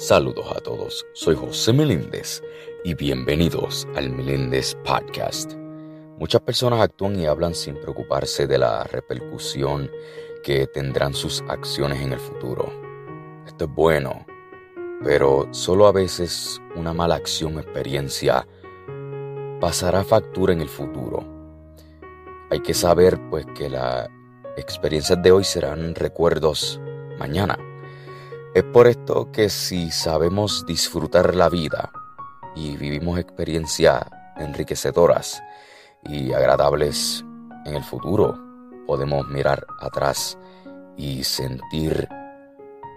Saludos a todos, soy José Meléndez y bienvenidos al Meléndez Podcast. Muchas personas actúan y hablan sin preocuparse de la repercusión que tendrán sus acciones en el futuro. Esto es bueno, pero solo a veces una mala acción o experiencia pasará factura en el futuro. Hay que saber pues que las experiencias de hoy serán recuerdos mañana. Es por esto que si sabemos disfrutar la vida y vivimos experiencias enriquecedoras y agradables en el futuro, podemos mirar atrás y sentir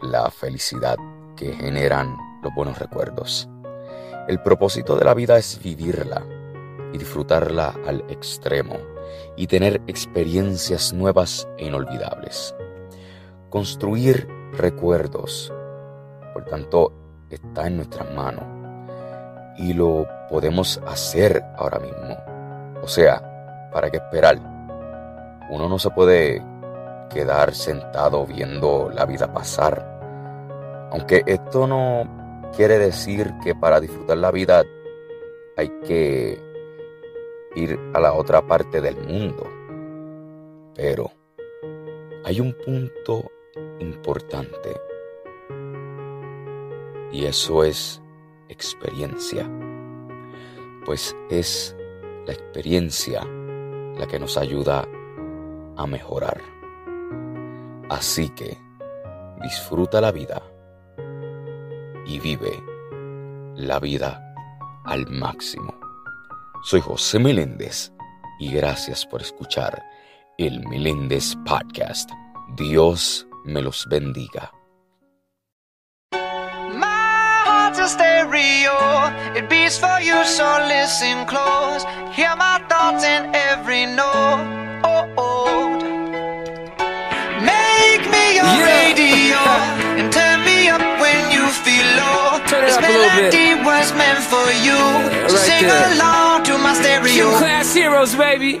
la felicidad que generan los buenos recuerdos. El propósito de la vida es vivirla y disfrutarla al extremo y tener experiencias nuevas e inolvidables. Construir recuerdos. Por tanto, está en nuestras manos. Y lo podemos hacer ahora mismo. O sea, ¿para qué esperar? Uno no se puede quedar sentado viendo la vida pasar. Aunque esto no quiere decir que para disfrutar la vida hay que ir a la otra parte del mundo. Pero hay un punto importante. Y eso es experiencia. Pues es la experiencia la que nos ayuda a mejorar. Así que disfruta la vida y vive la vida al máximo. Soy José Meléndez y gracias por escuchar el Meléndez Podcast. Dios me los bendiga. My heart's a stereo, it beats for you, so listen close. Hear my thoughts in every note. Oh, oh. Make me your Yeah. radio and turn me up when you feel low. Turn it this up a little bit. melody was meant for you, so right sing there. along to my stereo. Gym Class Heroes, baby.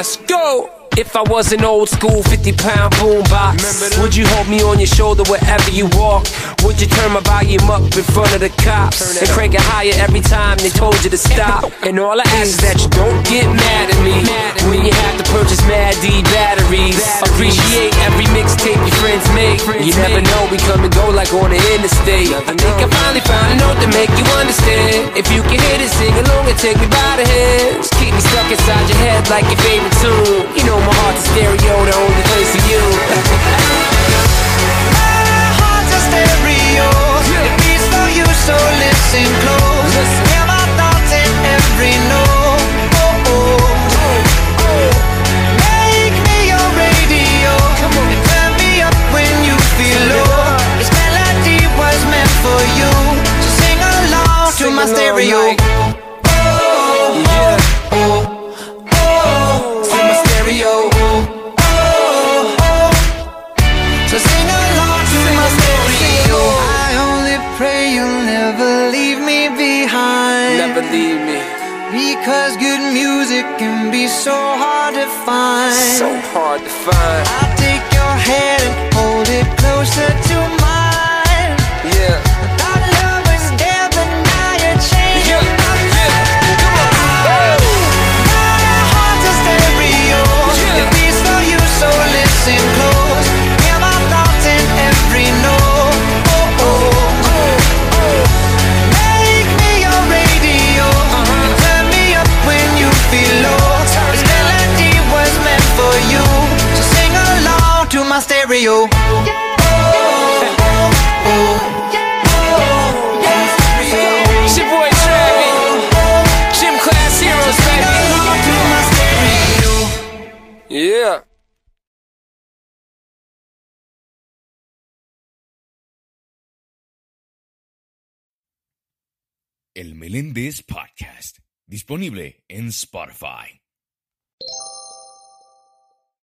Let's go. If I was an old school 50 pound boombox, would you hold me on your shoulder wherever you walk? Would you turn my volume up in front of the cops and crank it higher every time they told you to stop? And all I ask is that you don't get mad at me when you have to purchase Mad D batteries. Appreciate every mixtape friends. You never know, we come and go like on the interstate. I think I finally found a note to make you understand. If you can hit it, sing along and take me by the hands. Keep me stuck inside your head like your favorite tune. You know my heart's a my like- Oh, Yeah. oh, oh, to my stereo. Oh, oh. So sing along to my stereo. I only pray you'll never leave me behind. Never leave me. Because good music can be so hard to find. So hard to find. I'll take your hand and hold it closer to mine. Yeah. Stereo. Yeah. El Meléndez Podcast, disponible en Spotify.